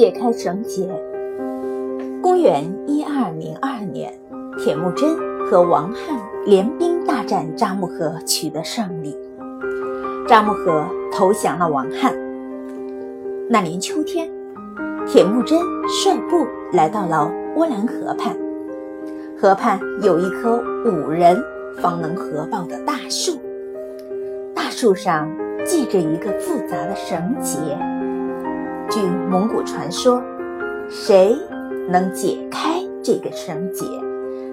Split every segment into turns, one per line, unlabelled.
解开绳结。公元一二零二年，铁木真和王翰联兵大战扎木合，取得胜利。扎木合投降了王翰。那年秋天，铁木真率部来到了乌兰河畔，河畔有一棵五人方能合抱的大树，大树上。系着一个复杂的绳结。据蒙古传说，谁能解开这个绳结，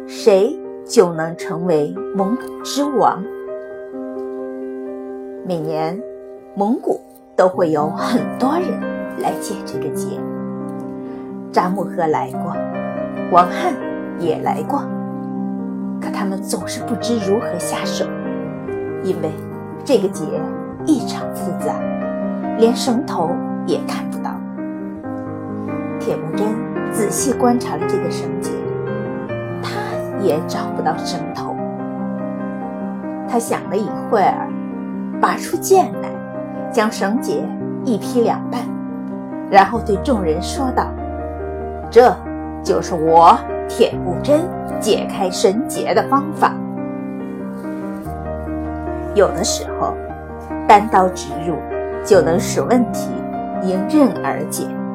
谁就能成为蒙古之王。每年，蒙古都会有很多人来解这个结。扎木合来过，王翰也来过，可他们总是不知如何下手，因为这个结。异常复杂，连绳头也看不到。铁木真仔细观察了这个绳结，他也找不到绳头。他想了一会儿，拔出剑来，将绳结一劈两半，然后对众人说道：“这就是我铁木真解开绳结的方法。有的时候。”单刀直入，就能使问题迎刃而解。